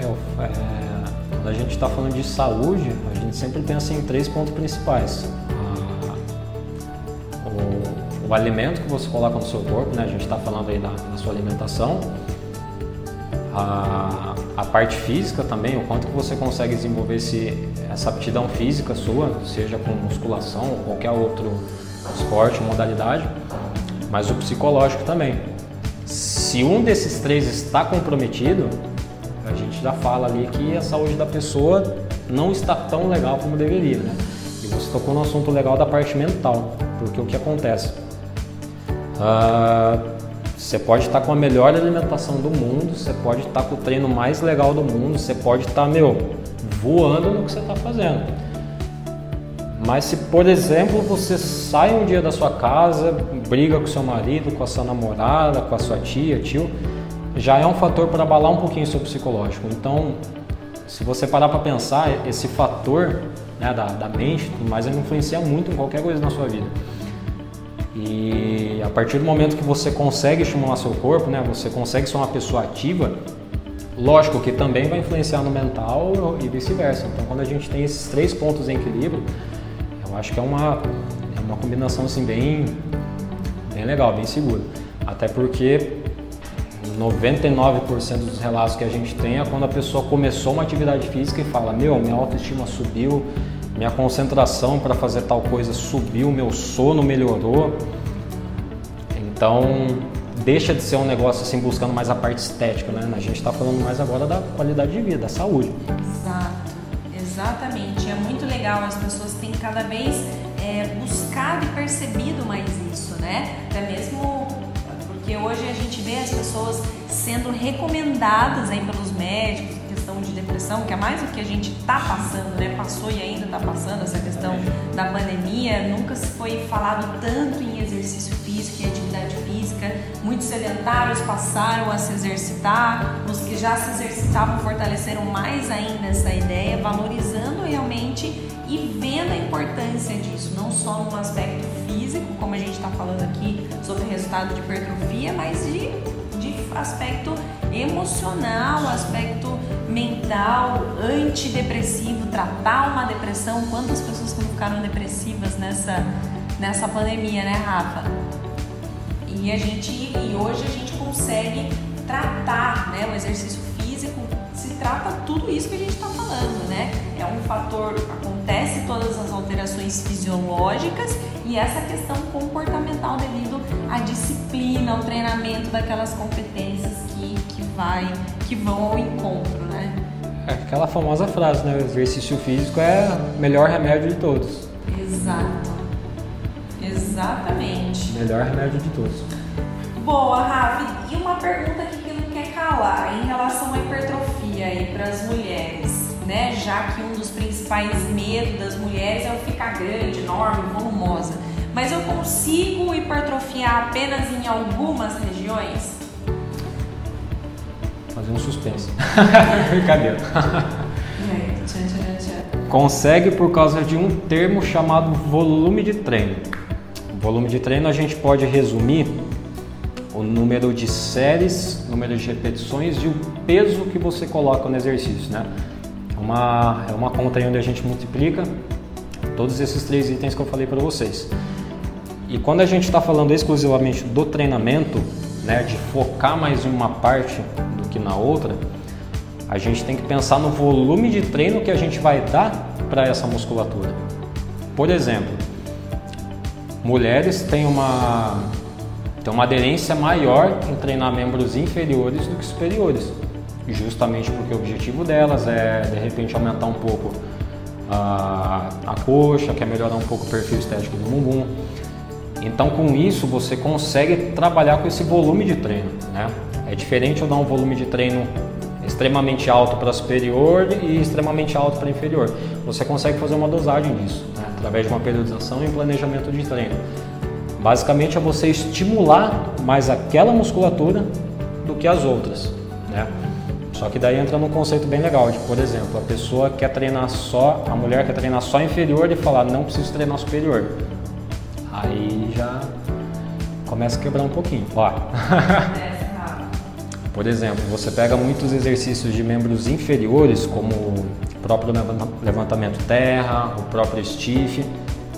É, é, quando a gente está falando de saúde, a gente sempre pensa em três pontos principais. o, o, alimento que você coloca no seu corpo, né? a gente está falando aí da, da sua alimentação. A, a, parte física também, o quanto que você consegue desenvolver esse, essa aptidão física sua, seja com musculação ou qualquer outro esporte, modalidade, mas o psicológico também. Se um desses três está comprometido, a gente já fala ali que a saúde da pessoa não está tão legal como deveria, né? E você tocou no assunto legal da parte mental, porque o que acontece? Uh, você pode estar com a melhor alimentação do mundo, você pode estar com o treino mais legal do mundo, você pode estar, meu, voando no que você está fazendo. Mas se, por exemplo, você sai um dia da sua casa, briga com seu marido, com a sua namorada, com a sua tia, tio, já é um fator para abalar um pouquinho o seu psicológico. Então, se você parar para pensar, esse fator né, da, da mente mais, ele influencia muito em qualquer coisa na sua vida. E a partir do momento que você consegue estimular seu corpo, né, você consegue ser uma pessoa ativa, lógico que também vai influenciar no mental e vice-versa. Então, quando a gente tem esses três pontos em equilíbrio, eu acho que é uma, é uma combinação assim, bem, bem legal, bem segura. Até porque 99% dos relatos que a gente tem é quando a pessoa começou uma atividade física e fala: Meu, minha autoestima subiu, minha concentração para fazer tal coisa subiu, meu sono melhorou. Então, deixa de ser um negócio assim buscando mais a parte estética, né? A gente está falando mais agora da qualidade de vida, da saúde. Exato, exatamente. É muito legal, as pessoas têm cada vez é, buscado e percebido mais isso, né? Até mesmo porque hoje a gente vê as pessoas sendo recomendadas aí pelos médicos de depressão, que é mais o que a gente está passando, né? Passou e ainda está passando essa questão da pandemia. Nunca se foi falado tanto em exercício físico e atividade física. Muitos sedentários passaram a se exercitar, os que já se exercitavam fortaleceram mais ainda essa ideia, valorizando realmente e vendo a importância disso, não só no aspecto físico, como a gente está falando aqui sobre o resultado de hipertrofia, mas de aspecto emocional, aspecto mental, antidepressivo, tratar uma depressão. Quantas pessoas que ficaram depressivas nessa, nessa pandemia, né, Rafa? E a gente e hoje a gente consegue tratar, né, o exercício físico se trata tudo isso que a gente está falando, né? É um fator, acontece todas as alterações fisiológicas e essa questão comportamental devido à disciplina, ao treinamento daquelas competências que, que vai, que vão ao encontro, né? É aquela famosa frase, né? O exercício físico é o melhor remédio de todos. Exato. Exatamente. Melhor remédio de todos. Boa, Rafa. E uma pergunta aqui que não quer calar em relação à hipertrofia aí para as mulheres né? Já que um dos principais medos das mulheres é o ficar grande, enorme, volumosa. Mas eu consigo hipertrofiar apenas em algumas regiões? Fazer um suspense. (laughs) Brincadeira. É, tchan, tchan, tchan. Consegue por causa de um termo chamado volume de treino. O volume de treino a gente pode resumir o número de séries, número de repetições e o peso que você coloca no exercício, né? É uma, é uma conta aí onde a gente multiplica todos esses três itens que eu falei para vocês. E quando a gente está falando exclusivamente do treinamento, né, de focar mais em uma parte do que na outra, a gente tem que pensar no volume de treino que a gente vai dar para essa musculatura. Por exemplo, mulheres têm uma, têm uma aderência maior em treinar membros inferiores do que superiores, justamente porque o objetivo delas é de repente aumentar um pouco a, a coxa, quer melhorar um pouco o perfil estético do bumbum. Então, com isso, você consegue trabalhar com esse volume de treino. Né? É diferente eu dar um volume de treino extremamente alto para superior e extremamente alto para inferior. Você consegue fazer uma dosagem disso, né? através de uma periodização e planejamento de treino. Basicamente é você estimular mais aquela musculatura do que as outras. Né? Só que daí entra num conceito bem legal de, por exemplo, a pessoa quer treinar só, a mulher quer treinar só inferior e falar não preciso treinar superior. Aí já começa a quebrar um pouquinho. Ó. (laughs) Por exemplo, você pega muitos exercícios de membros inferiores, como o próprio levantamento terra, o próprio stiff,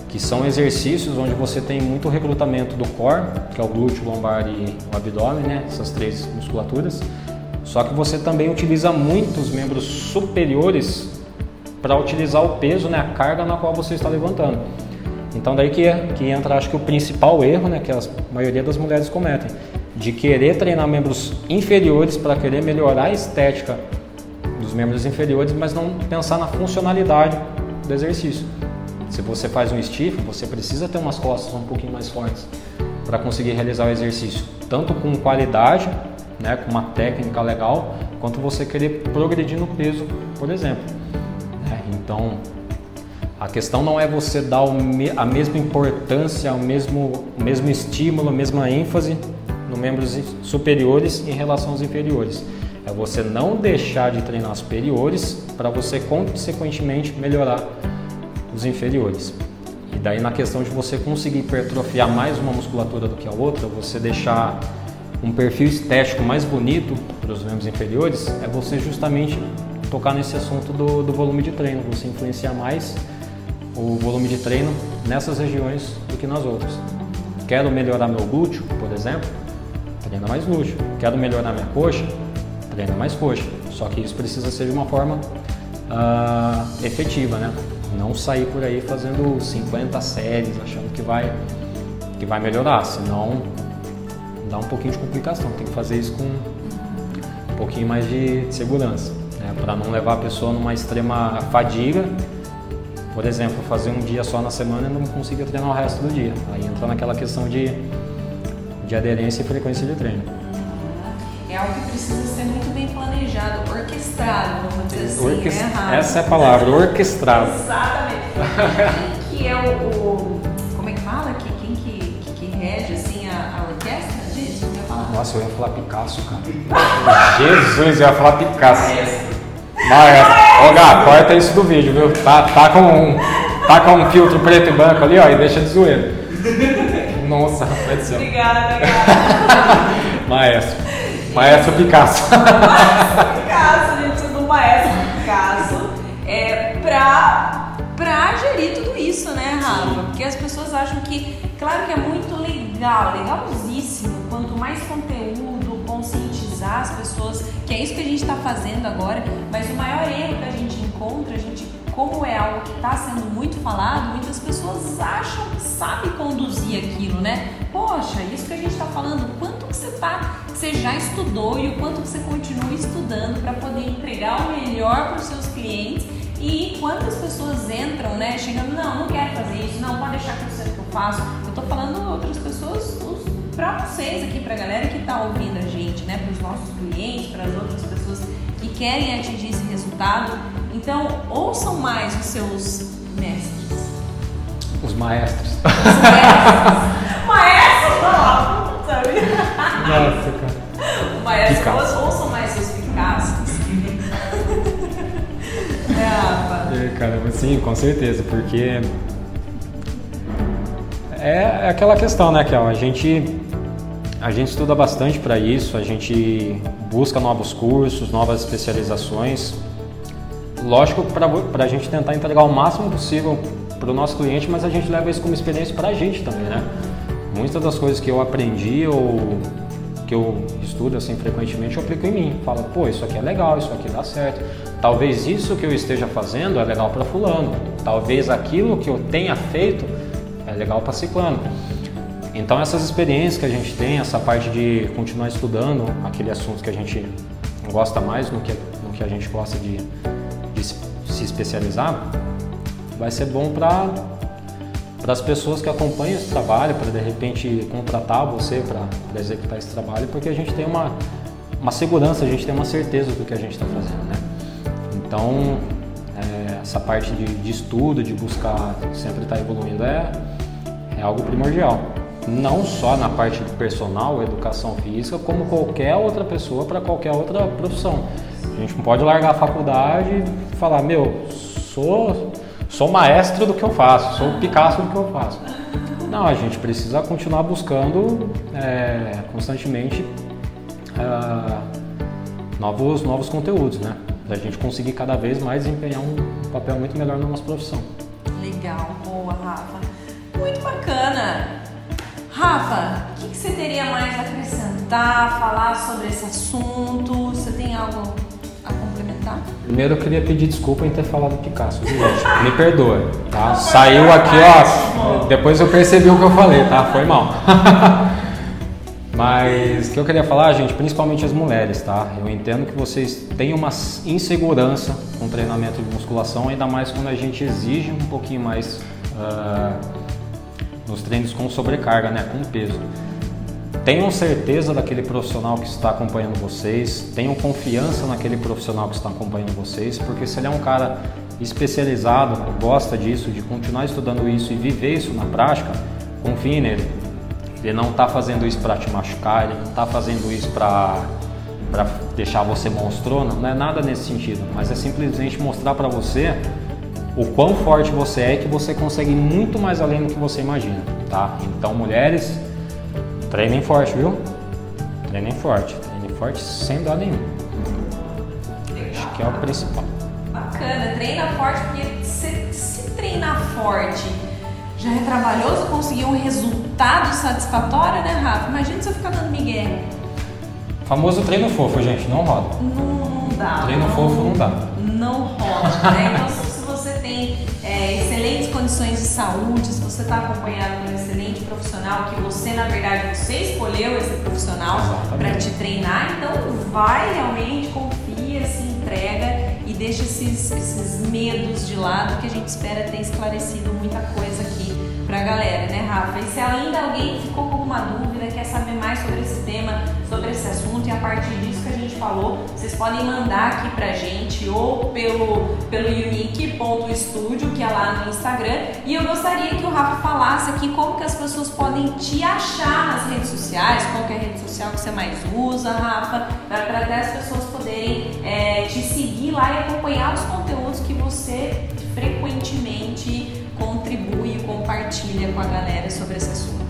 que são exercícios onde você tem muito recrutamento do core, que é o glúteo, lombar e o abdômen, né? essas três musculaturas. Só que você também utiliza muitos membros superiores para utilizar o peso, né? a carga na qual você está levantando. Então daí que, que entra, acho que o principal erro, né, que a maioria das mulheres cometem, de querer treinar membros inferiores para querer melhorar a estética dos membros inferiores, mas não pensar na funcionalidade do exercício. Se você faz um stiff, você precisa ter umas costas um pouquinho mais fortes para conseguir realizar o exercício, tanto com qualidade, né, com uma técnica legal, quanto você querer progredir no peso, por exemplo. É, então, a questão não é você dar a mesma importância, o mesmo, o mesmo estímulo, a mesma ênfase nos membros superiores em relação aos inferiores. É você não deixar de treinar superiores para você consequentemente melhorar os inferiores. E daí na questão de você conseguir hipertrofiar mais uma musculatura do que a outra, você deixar um perfil estético mais bonito para os membros inferiores, é você justamente tocar nesse assunto do, do volume de treino, você influenciar mais o volume de treino nessas regiões do que nas outras. Quero melhorar meu glúteo, por exemplo, treina mais glúteo. Quero melhorar minha coxa, treina mais coxa. Só que isso precisa ser de uma forma uh, efetiva, né? Não sair por aí fazendo 50 séries achando que vai, que vai melhorar, senão dá um pouquinho de complicação. Tem que fazer isso com um pouquinho mais de segurança, né? para não levar a pessoa numa extrema fadiga por exemplo, fazer um dia só na semana e não consiga treinar o resto do dia. Aí entra naquela questão de, de aderência e frequência de treino. É algo que precisa ser muito bem planejado, orquestrado, vamos dizer assim. Orquest... Né, Essa é a palavra, orquestrado. Exatamente. (laughs) Que é o, Nossa, eu ia falar Picasso, cara. Jesus, eu ia falar Picasso. Mas, Ô Gá, corta isso do vídeo, viu? Tá, tá, com um, tá com um filtro preto e branco ali, ó, e deixa de zoeira. Nossa, rapaz do céu. Obrigada, obrigada. Maestro. Maestro Picasso. (laughs) Maestro Picasso, gente, do Maestro Picasso. É pra, pra gerir tudo isso, né, Rafa? Porque as pessoas acham que, claro que é muito legal, legalzíssimo, quanto mais conteúdo, conscientizar as pessoas, que é isso que a gente está fazendo agora, mas o maior erro que a gente encontra, a gente, como é algo que está sendo muito falado, muitas pessoas acham que sabe conduzir aquilo, né? Poxa, isso que a gente está falando, quanto que você tá, que você já estudou e o quanto que você continua estudando para poder entregar o melhor para os seus clientes e quantas pessoas entram, né, chegando, não, não quero fazer isso, não, pode deixar que eu sei o que eu faço. Eu tô falando outras pessoas, para vocês aqui, para a galera que está ouvindo a gente, né, para os nossos clientes, para as outras pessoas que querem atingir esse resultado. Então, ouçam mais os seus mestres. Os maestros. Os mestres. (laughs) Maestro, não, sabe? Nossa, cara. Maestro, Picasso. ouçam Caramba, sim, com certeza, porque é aquela questão, né, Kel? A gente, a gente estuda bastante para isso, a gente busca novos cursos, novas especializações. Lógico, para a gente tentar entregar o máximo possível para o nosso cliente, mas a gente leva isso como experiência para a gente também, né? Muitas das coisas que eu aprendi ou que eu estudo assim frequentemente, eu aplico em mim. Falo, pô, isso aqui é legal, isso aqui dá certo. Talvez isso que eu esteja fazendo é legal para fulano. Talvez aquilo que eu tenha feito é legal para ciclano. Então essas experiências que a gente tem, essa parte de continuar estudando aquele assunto que a gente gosta mais, no que, no que a gente gosta de, de se especializar, vai ser bom para para as pessoas que acompanham esse trabalho, para de repente contratar você para executar esse trabalho, porque a gente tem uma, uma segurança, a gente tem uma certeza do que a gente está fazendo, né? Então, é, essa parte de, de, estudo, de buscar sempre estar tá evoluindo é, é algo primordial. Não só na parte personal, educação física, como qualquer outra pessoa para qualquer outra profissão. A gente não pode largar a faculdade e falar, meu, sou sou maestro do que eu faço, sou Picasso do que eu faço. Não, a gente precisa continuar buscando é, constantemente é, novos, novos conteúdos, né? Para a gente conseguir cada vez mais desempenhar um papel muito melhor na nossa profissão. Legal, boa, Rafa. Muito bacana. Rafa, o que, que você teria mais a acrescentar, falar sobre esse assunto? Você tem algo a complementar? Primeiro eu queria pedir desculpa em ter falado Picasso, gente? Me (laughs) perdoa, tá? Saiu aqui, ó. Depois eu percebi o que eu falei, tá? Foi mal. (laughs) Mas o que eu queria falar, gente, principalmente as mulheres, tá? Eu entendo que vocês têm uma insegurança com treinamento de musculação, ainda mais quando a gente exige um pouquinho mais uh, nos treinos com sobrecarga, né? Com peso. Tenham certeza daquele profissional que está acompanhando vocês, tenham confiança naquele profissional que está acompanhando vocês, porque se ele é um cara especializado, gosta disso, de continuar estudando isso e viver isso na prática, confie nele. Ele não está fazendo isso para te machucar, ele não está fazendo isso para para deixar você monstrona, não é nada nesse sentido, mas é simplesmente mostrar para você o quão forte você é que você consegue muito mais além do que você imagina, tá? Então, mulheres, Treinem forte, viu? Treinem forte. Treinem forte sem dó nenhum. Acho que é o principal. Bacana, treina forte, porque se, se treinar forte já é trabalhoso conseguir um resultado satisfatório, né, Rafa? Imagina se eu ficar dando migué. Famoso treino fofo, gente, não roda. Não, não dá. Treino não, fofo não dá. Não roda, né? Então, se você tem é, excelentes condições de saúde, se você está acompanhado por um excelente profissional, que você, na verdade, você escolheu esse profissional para te treinar, então vai realmente, confia, se entrega e deixa esses, esses medos de lado que a gente espera ter esclarecido muita coisa aqui pra galera, né, Rafa? E se ainda alguém ficou com alguma dúvida, quer saber mais sobre esse tema, sobre esse assunto e a partir disso que a gente falou, vocês podem mandar aqui pra gente ou pelo, pelo unique.studio, que é lá no Instagram. E eu gostaria que o Rafa falasse aqui como que as pessoas podem te achar nas redes sociais, qual é a rede social que você mais usa, Rafa, para até as pessoas poderem é, te seguir lá e acompanhar os conteúdos que você frequentemente contribui e compartilha com a galera sobre esse assunto.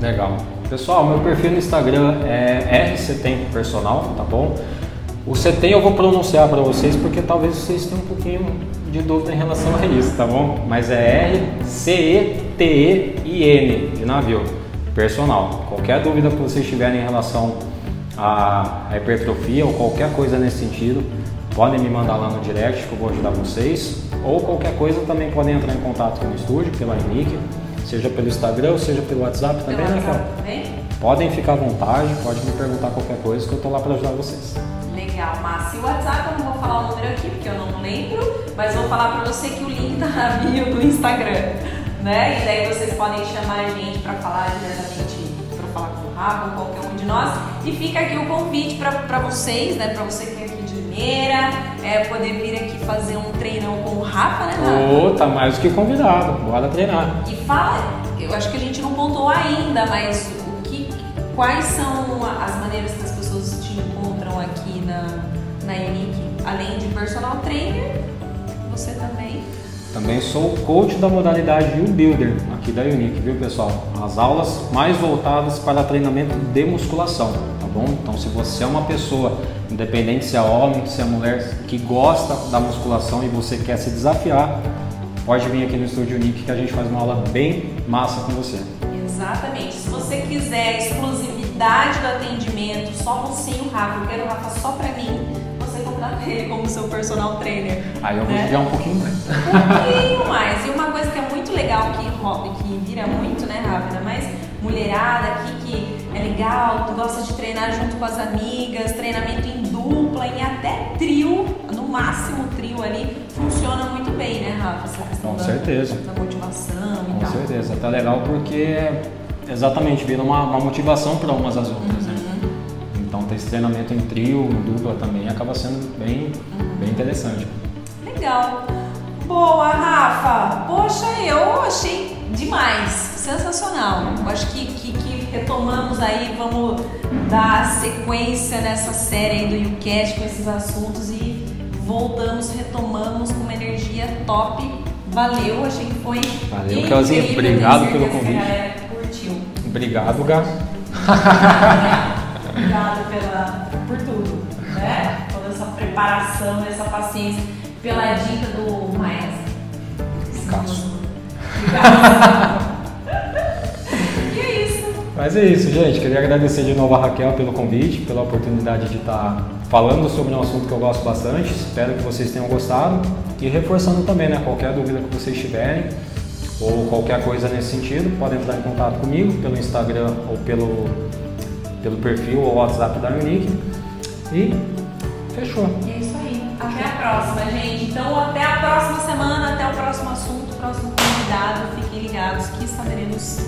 Legal. Pessoal, meu perfil no Instagram é RCTem Personal, tá bom? O CETEM eu vou pronunciar para vocês porque talvez vocês tenham um pouquinho de dúvida em relação a isso, tá bom? Mas é R-C-E-T-E-I-N, de navio, personal. Qualquer dúvida que vocês tiverem em relação à hipertrofia ou qualquer coisa nesse sentido, podem me mandar lá no direct que eu vou ajudar vocês. Ou qualquer coisa também podem entrar em contato com o estúdio, pela Nick, seja pelo Instagram, seja pelo WhatsApp também, Pelo né, WhatsApp também? Podem ficar à vontade, pode me perguntar qualquer coisa que eu tô lá para ajudar vocês. Legal. E o WhatsApp eu não vou falar o número aqui porque eu não lembro, mas vou falar pra você que o link tá na bio do Instagram, né? E daí vocês podem chamar a gente pra falar diretamente, pra falar com o Rafa, qualquer um de nós. E fica aqui o convite pra, pra vocês, né? Pra você que primeira, é, poder vir aqui fazer um treinão com o Rafa, né, Rafa? Ô, tá mais do que convidado, bora treinar. E fala, eu acho que a gente não pontuou ainda, mas o que, quais são as maneiras que as pessoas te encontram aqui na, na Unique? Além de personal trainer, você também Também sou coach da modalidade U-Builder aqui da Unique, viu pessoal? As aulas mais voltadas para treinamento de musculação, tá bom? Então se você é uma pessoa, independente se é homem, se é mulher, que gosta da musculação e você quer se desafiar, pode vir aqui no Estúdio Unique que a gente faz uma aula bem massa com você. Exatamente. Se você quiser exclusividade do atendimento, só você o Rafa, eu quero o Rafa só pra mim, ele como seu personal trainer. Aí eu vou né? um pouquinho mais. Um pouquinho mais. E uma coisa que é muito legal, que, que vira muito, né, Rafa? Ainda mais mulherada aqui que é legal, tu gosta de treinar junto com as amigas, treinamento em dupla, em até trio, no máximo trio ali, funciona muito bem, né, Rafa? Essa questão Com da, certeza. da motivação e Com tal. certeza, tá legal porque exatamente vira uma, uma motivação para umas às outras, né? Então esse treinamento em trio, em dupla também acaba sendo bem, bem interessante. Legal. Boa, Rafa. Poxa, eu achei demais. Sensacional. Eu acho que, que, que retomamos aí, vamos dar sequência nessa série aí do YouCast com esses assuntos e voltamos, retomamos com uma energia top. Valeu, achei que foi Valeu. Kelzinho. Obrigado pelo convite. curtiu. Obrigado, Gá. (laughs) Obrigada pela, por tudo, né? Toda essa preparação, essa paciência, pela dica do maestro. (laughs) E é isso. Mas é isso, gente. Queria agradecer de novo a Raquel pelo convite, pela oportunidade de estar falando sobre um assunto que eu gosto bastante. Espero que vocês tenham gostado. E reforçando também, né? Qualquer dúvida que vocês tiverem ou qualquer coisa nesse sentido, podem entrar em contato comigo pelo Instagram ou pelo, pelo perfil ou WhatsApp da Unique. E fechou. É isso aí. Até a próxima, gente. Então, até a próxima semana, até o próximo assunto, próximo convidado. Fiquem ligados que saberemos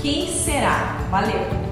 quem será. Valeu!